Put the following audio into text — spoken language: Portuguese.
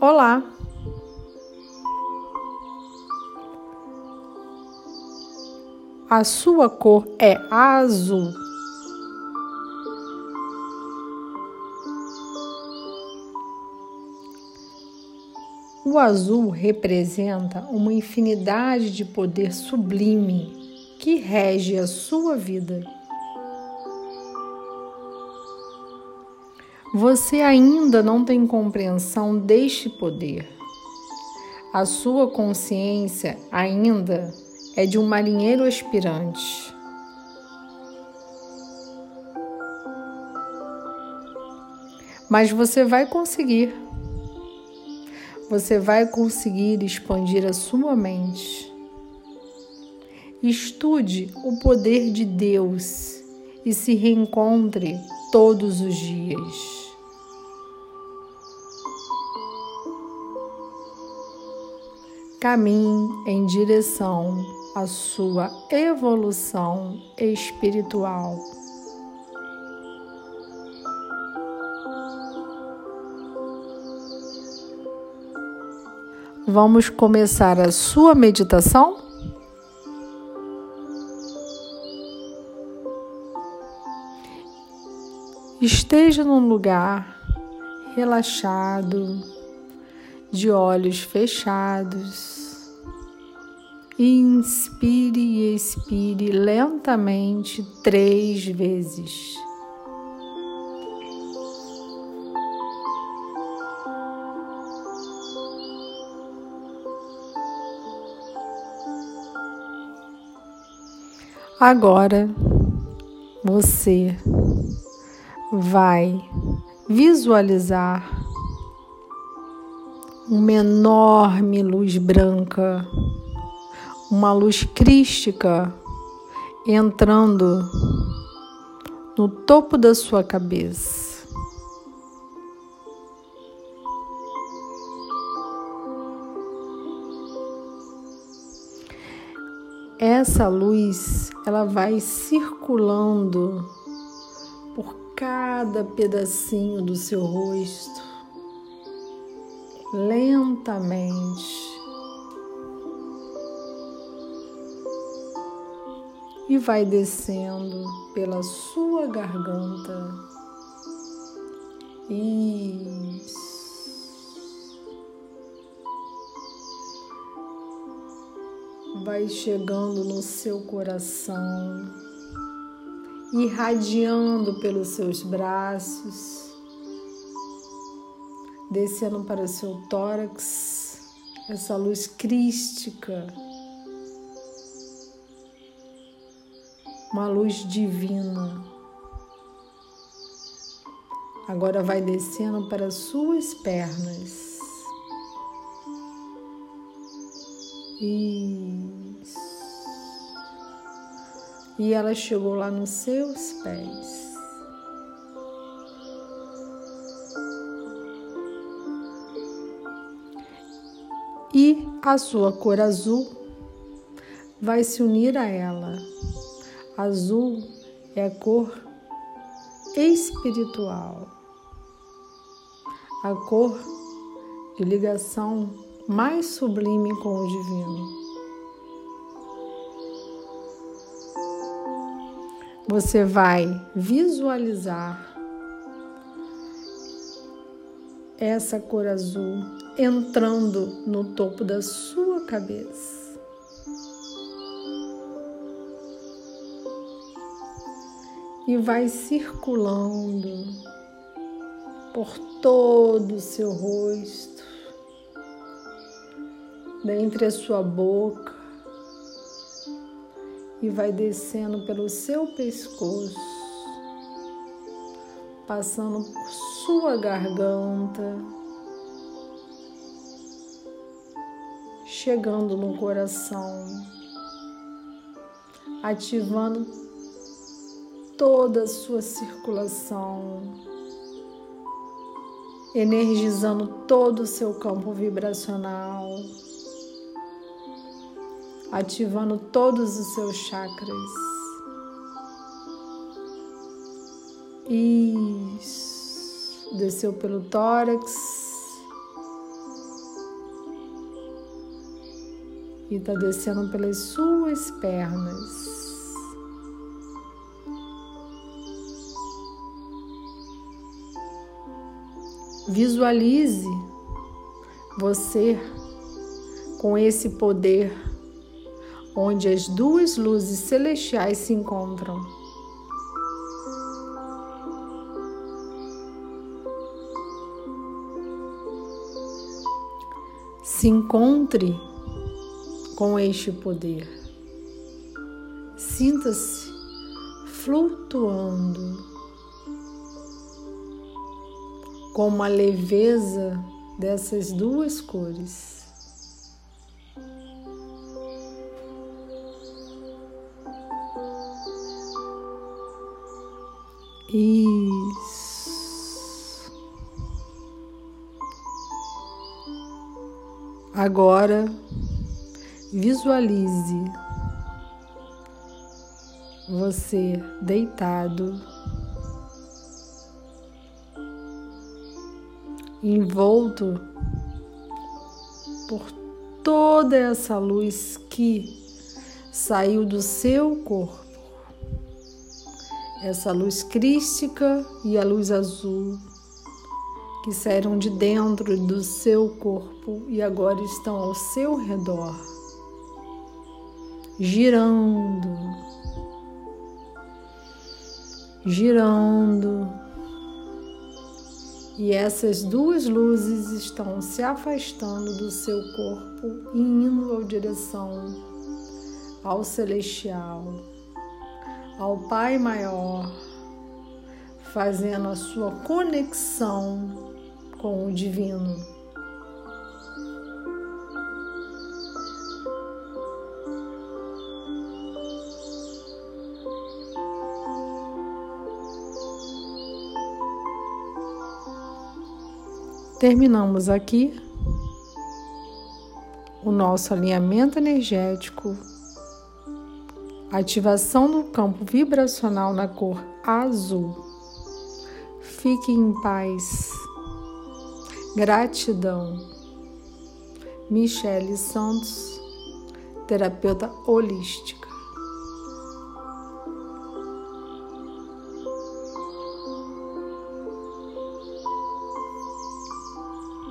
Olá! A sua cor é azul. O azul representa uma infinidade de poder sublime que rege a sua vida. Você ainda não tem compreensão deste poder. A sua consciência ainda é de um marinheiro aspirante. Mas você vai conseguir você vai conseguir expandir a sua mente. Estude o poder de Deus e se reencontre todos os dias. Caminhe em direção à sua evolução espiritual. Vamos começar a sua meditação? Esteja num lugar relaxado, de olhos fechados. Inspire e expire lentamente três vezes. Agora você vai visualizar uma enorme luz branca, uma luz crística entrando no topo da sua cabeça. essa luz ela vai circulando por cada pedacinho do seu rosto, lentamente. E vai descendo pela sua garganta. Isso. vai chegando no seu coração, irradiando pelos seus braços, descendo para seu tórax, essa luz crística, uma luz divina. Agora vai descendo para suas pernas. Isso. E ela chegou lá nos seus pés. A sua cor azul vai se unir a ela. Azul é a cor espiritual, a cor de ligação mais sublime com o divino. Você vai visualizar essa cor azul entrando no topo da sua cabeça. E vai circulando por todo o seu rosto, dentre a sua boca e vai descendo pelo seu pescoço, passando por sua garganta, chegando no coração, ativando toda a sua circulação, energizando todo o seu campo vibracional ativando todos os seus chakras. Isso. Desceu pelo tórax, e está descendo pelas suas pernas. Visualize você com esse poder onde as duas luzes celestiais se encontram. Se encontre com este poder. Sinta-se flutuando com uma leveza dessas duas cores. Isso. Agora visualize você deitado, envolto por toda essa luz que saiu do seu corpo. Essa luz crística e a luz azul que saíram de dentro do seu corpo e agora estão ao seu redor, girando, girando. E essas duas luzes estão se afastando do seu corpo e indo em direção ao celestial ao Pai Maior, fazendo a sua conexão com o Divino. Terminamos aqui o nosso alinhamento energético Ativação do campo vibracional na cor azul. Fique em paz. Gratidão. Michele Santos, terapeuta holística.